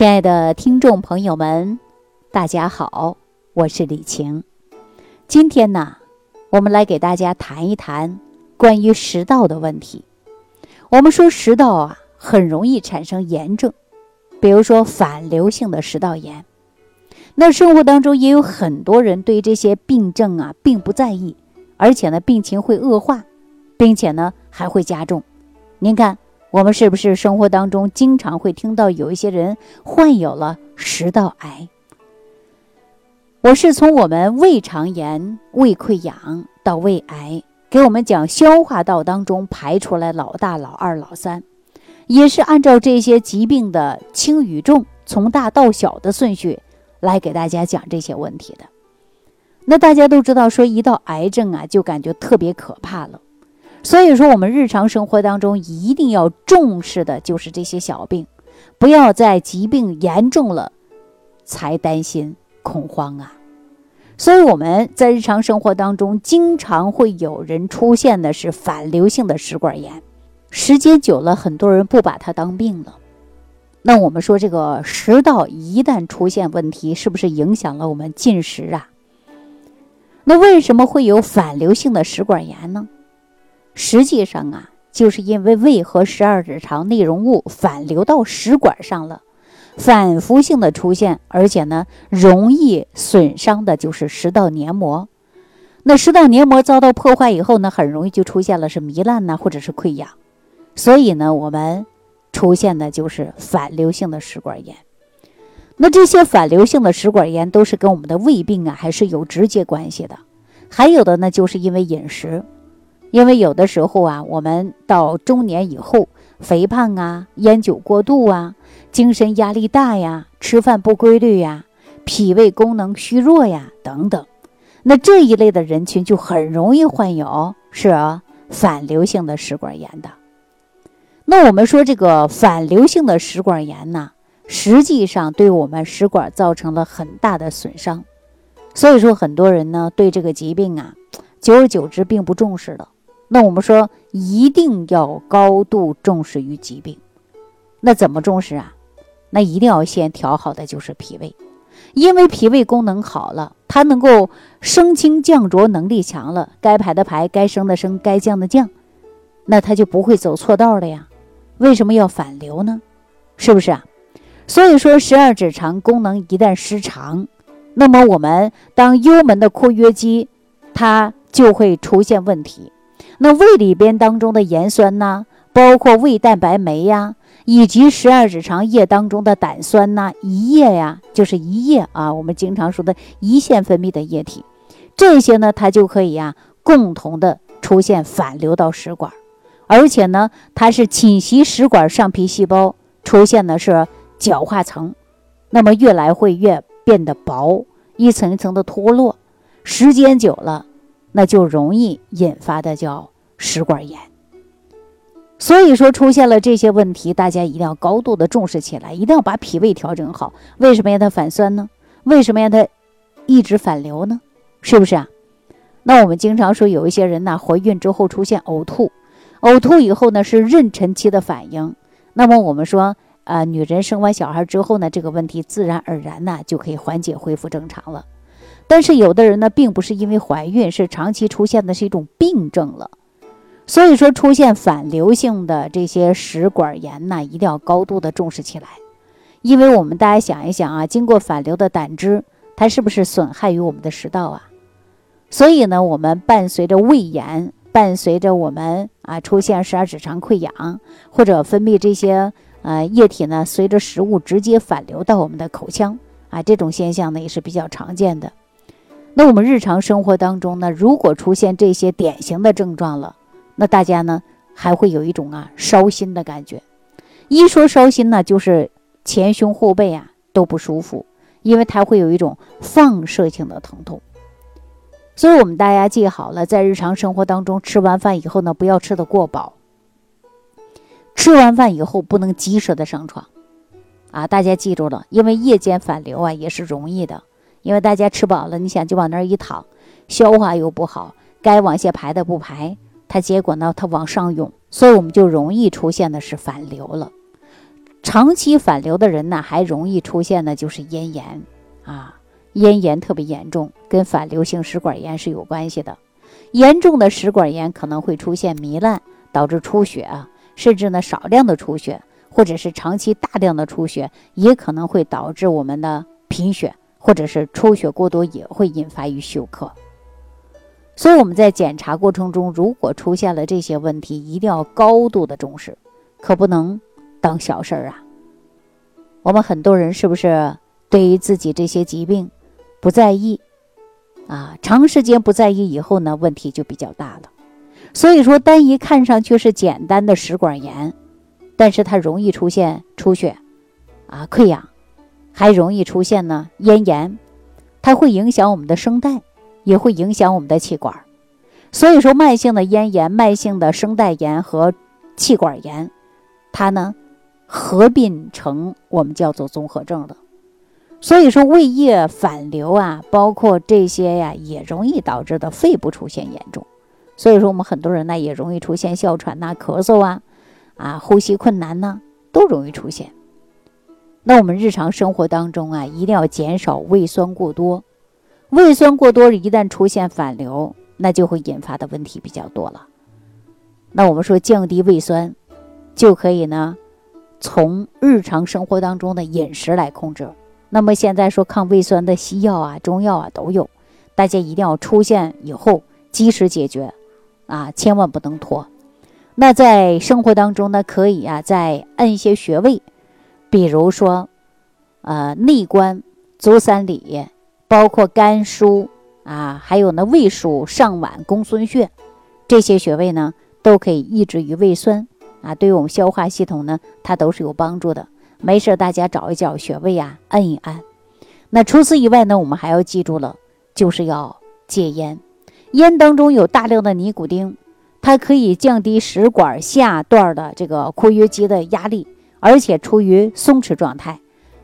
亲爱的听众朋友们，大家好，我是李晴。今天呢，我们来给大家谈一谈关于食道的问题。我们说食道啊，很容易产生炎症，比如说反流性的食道炎。那生活当中也有很多人对这些病症啊并不在意，而且呢病情会恶化，并且呢还会加重。您看。我们是不是生活当中经常会听到有一些人患有了食道癌？我是从我们胃肠炎、胃溃疡到胃癌，给我们讲消化道当中排出来老大、老二、老三，也是按照这些疾病的轻与重，从大到小的顺序来给大家讲这些问题的。那大家都知道，说一到癌症啊，就感觉特别可怕了。所以说，我们日常生活当中一定要重视的就是这些小病，不要在疾病严重了才担心恐慌啊。所以我们在日常生活当中，经常会有人出现的是反流性的食管炎，时间久了，很多人不把它当病了。那我们说，这个食道一旦出现问题，是不是影响了我们进食啊？那为什么会有反流性的食管炎呢？实际上啊，就是因为胃和十二指肠内容物反流到食管上了，反复性的出现，而且呢，容易损伤的就是食道黏膜。那食道黏膜遭到破坏以后呢，很容易就出现了是糜烂呐，或者是溃疡。所以呢，我们出现的就是反流性的食管炎。那这些反流性的食管炎都是跟我们的胃病啊，还是有直接关系的。还有的呢，就是因为饮食。因为有的时候啊，我们到中年以后，肥胖啊、烟酒过度啊、精神压力大呀、吃饭不规律呀、脾胃功能虚弱呀等等，那这一类的人群就很容易患有是反流性的食管炎的。那我们说这个反流性的食管炎呢，实际上对我们食管造成了很大的损伤，所以说很多人呢对这个疾病啊，久而久之并不重视了。那我们说一定要高度重视于疾病，那怎么重视啊？那一定要先调好的就是脾胃，因为脾胃功能好了，它能够升清降浊能力强了，该排的排，该升的升，该降的降，那它就不会走错道了呀。为什么要反流呢？是不是啊？所以说十二指肠功能一旦失常，那么我们当幽门的括约肌，它就会出现问题。那胃里边当中的盐酸呐，包括胃蛋白酶呀，以及十二指肠液当中的胆酸呐、胰液呀，就是胰液啊，我们经常说的胰腺分泌的液体，这些呢，它就可以呀，共同的出现反流到食管，而且呢，它是侵袭食管上皮细胞，出现的是角化层，那么越来会越变得薄，一层一层的脱落，时间久了。那就容易引发的叫食管炎，所以说出现了这些问题，大家一定要高度的重视起来，一定要把脾胃调整好。为什么让它反酸呢？为什么让它一直反流呢？是不是啊？那我们经常说有一些人呢，怀孕之后出现呕吐，呕吐以后呢是妊娠期的反应。那么我们说，呃，女人生完小孩之后呢，这个问题自然而然呢就可以缓解恢复正常了。但是有的人呢，并不是因为怀孕，是长期出现的是一种病症了。所以说，出现反流性的这些食管炎呢，一定要高度的重视起来。因为我们大家想一想啊，经过反流的胆汁，它是不是损害于我们的食道啊？所以呢，我们伴随着胃炎，伴随着我们啊出现十二指肠溃疡，或者分泌这些呃液体呢，随着食物直接反流到我们的口腔啊，这种现象呢也是比较常见的。那我们日常生活当中呢，如果出现这些典型的症状了，那大家呢还会有一种啊烧心的感觉。一说烧心呢，就是前胸后背啊都不舒服，因为它会有一种放射性的疼痛。所以我们大家记好了，在日常生活当中吃完饭以后呢，不要吃的过饱。吃完饭以后不能及时的上床，啊，大家记住了，因为夜间反流啊也是容易的。因为大家吃饱了，你想就往那儿一躺，消化又不好，该往下排的不排，它结果呢，它往上涌，所以我们就容易出现的是反流了。长期反流的人呢，还容易出现的就是咽炎啊，咽炎特别严重，跟反流性食管炎是有关系的。严重的食管炎可能会出现糜烂，导致出血啊，甚至呢少量的出血，或者是长期大量的出血，也可能会导致我们的贫血，或者是出血过多也会引发于休克。所以我们在检查过程中，如果出现了这些问题，一定要高度的重视，可不能当小事儿啊。我们很多人是不是对于自己这些疾病不在意？啊，长时间不在意以后呢，问题就比较大了。所以说，单一看上去是简单的食管炎，但是它容易出现出血，啊，溃疡，还容易出现呢咽炎，它会影响我们的声带，也会影响我们的气管。所以说，慢性的咽炎、慢性的声带炎和气管炎，它呢合并成我们叫做综合症的。所以说，胃液反流啊，包括这些呀，也容易导致的肺部出现严重。所以说，我们很多人呢，也容易出现哮喘呐、咳嗽啊，啊，呼吸困难呢，都容易出现。那我们日常生活当中啊，一定要减少胃酸过多。胃酸过多，一旦出现反流，那就会引发的问题比较多了。那我们说降低胃酸，就可以呢，从日常生活当中的饮食来控制。那么现在说抗胃酸的西药啊、中药啊都有，大家一定要出现以后及时解决，啊，千万不能拖。那在生活当中呢，可以啊再按一些穴位，比如说，呃，内关、足三里，包括肝腧啊，还有呢胃腧、上脘、公孙穴，这些穴位呢都可以抑制于胃酸啊，对于我们消化系统呢，它都是有帮助的。没事，大家找一找穴位呀，按一按。那除此以外呢，我们还要记住了，就是要戒烟。烟当中有大量的尼古丁，它可以降低食管下段的这个括约肌的压力，而且处于松弛状态。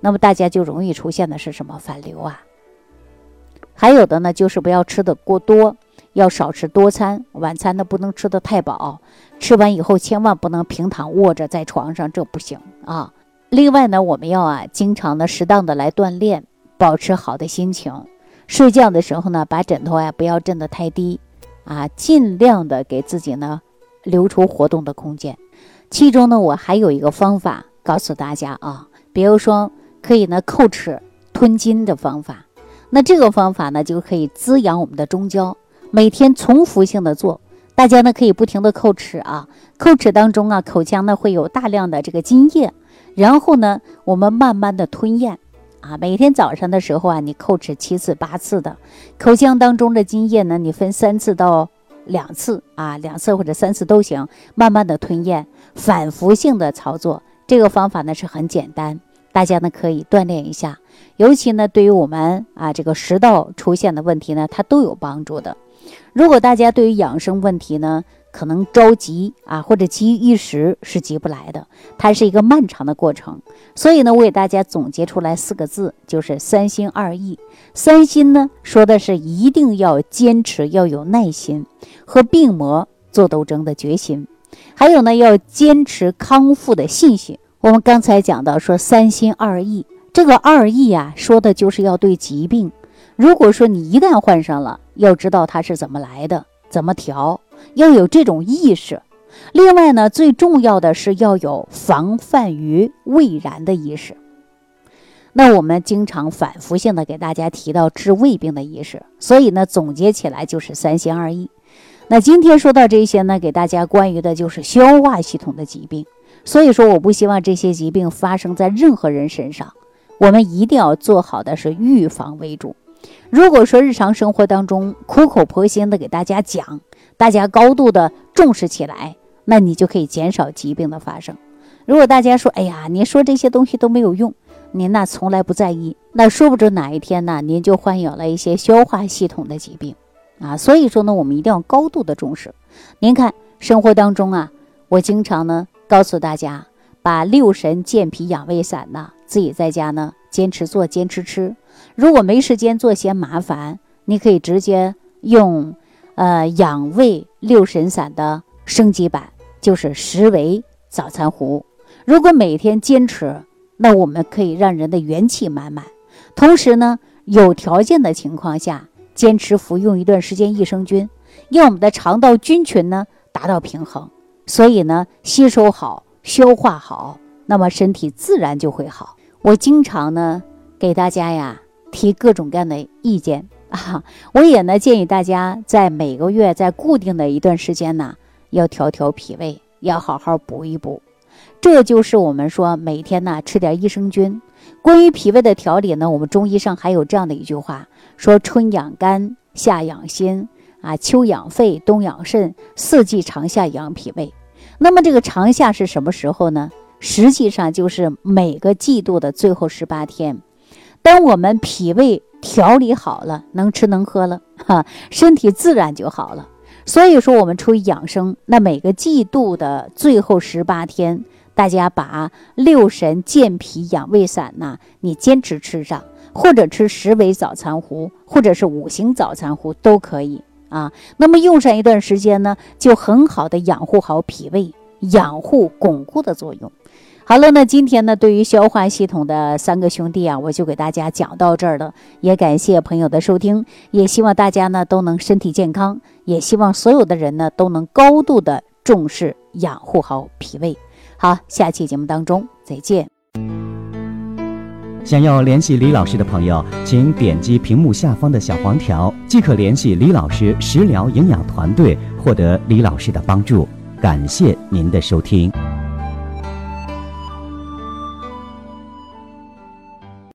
那么大家就容易出现的是什么反流啊？还有的呢，就是不要吃的过多，要少吃多餐。晚餐呢不能吃的太饱，吃完以后千万不能平躺卧着在床上，这不行啊。另外呢，我们要啊，经常的、适当的来锻炼，保持好的心情。睡觉的时候呢，把枕头啊不要震得太低，啊，尽量的给自己呢留出活动的空间。其中呢，我还有一个方法告诉大家啊，比如说可以呢叩齿吞金的方法。那这个方法呢，就可以滋养我们的中焦，每天重复性的做。大家呢可以不停的叩齿啊，叩齿当中啊，口腔呢会有大量的这个津液。然后呢，我们慢慢的吞咽，啊，每天早上的时候啊，你叩齿七次八次的，口腔当中的津液呢，你分三次到两次啊，两次或者三次都行，慢慢的吞咽，反复性的操作，这个方法呢是很简单，大家呢可以锻炼一下，尤其呢对于我们啊这个食道出现的问题呢，它都有帮助的。如果大家对于养生问题呢，可能着急啊，或者急于一时是急不来的，它是一个漫长的过程。所以呢，我给大家总结出来四个字，就是三心二意。三心呢，说的是一定要坚持，要有耐心和病魔做斗争的决心，还有呢，要坚持康复的信心。我们刚才讲到说三心二意，这个二意啊，说的就是要对疾病，如果说你一旦患上了，要知道它是怎么来的，怎么调。要有这种意识，另外呢，最重要的是要有防范于未然的意识。那我们经常反复性的给大家提到治胃病的意识，所以呢，总结起来就是三心二意。那今天说到这些呢，给大家关于的就是消化系统的疾病。所以说，我不希望这些疾病发生在任何人身上，我们一定要做好的是预防为主。如果说日常生活当中苦口婆心的给大家讲，大家高度的重视起来，那你就可以减少疾病的发生。如果大家说，哎呀，您说这些东西都没有用，您那从来不在意，那说不准哪一天呢，您就患有了一些消化系统的疾病啊。所以说呢，我们一定要高度的重视。您看生活当中啊，我经常呢告诉大家，把六神健脾养胃散呢，自己在家呢坚持做，坚持吃。如果没时间做，嫌麻烦，你可以直接用。呃，养胃六神散的升级版就是十维早餐壶。如果每天坚持，那我们可以让人的元气满满。同时呢，有条件的情况下，坚持服用一段时间益生菌，让我们的肠道菌群呢达到平衡，所以呢，吸收好，消化好，那么身体自然就会好。我经常呢给大家呀提各种各样的意见啊，我也呢建议大家在每个月在固定的一段时间呢，要调调脾胃，要好好补一补。这就是我们说每天呢吃点益生菌。关于脾胃的调理呢，我们中医上还有这样的一句话，说春养肝，夏养心，啊，秋养肺，冬养肾，四季长夏养脾胃。那么这个长夏是什么时候呢？实际上就是每个季度的最后十八天。当我们脾胃调理好了，能吃能喝了，哈，身体自然就好了。所以说，我们出于养生，那每个季度的最后十八天。大家把六神健脾养胃散呢，你坚持吃上，或者吃十味早餐糊，或者是五行早餐糊都可以啊。那么用上一段时间呢，就很好的养护好脾胃，养护巩固的作用。好了，那今天呢，对于消化系统的三个兄弟啊，我就给大家讲到这儿了。也感谢朋友的收听，也希望大家呢都能身体健康，也希望所有的人呢都能高度的重视养护好脾胃。好，下期节目当中再见。想要联系李老师的朋友，请点击屏幕下方的小黄条，即可联系李老师食疗营养团队，获得李老师的帮助。感谢您的收听。